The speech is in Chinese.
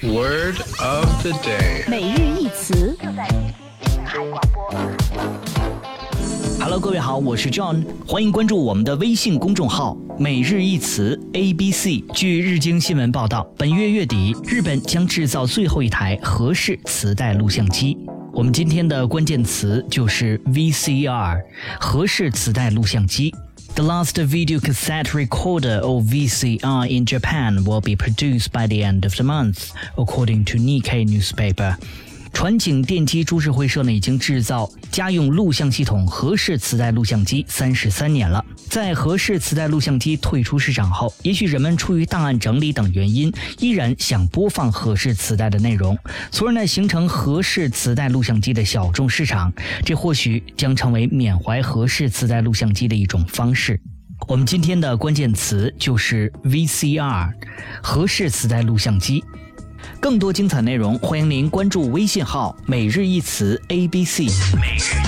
Word of the day. 每日一词。Hello，各位好，我是 John，欢迎关注我们的微信公众号“每日一词 A B C”。据日经新闻报道，本月月底，日本将制造最后一台合适磁带录像机。我们今天的关键词就是 VCR，合适磁带录像机。The last video cassette recorder or VCR in Japan will be produced by the end of the month, according to Nikkei newspaper. 传景电机株式会社呢，已经制造家用录像系统合适磁带录像机三十三年了。在合适磁带录像机退出市场后，也许人们出于档案整理等原因，依然想播放合适磁带的内容，从而呢形成合适磁带录像机的小众市场。这或许将成为缅怀合适磁带录像机的一种方式。我们今天的关键词就是 VCR，合适磁带录像机。更多精彩内容，欢迎您关注微信号“每日一词 ABC”。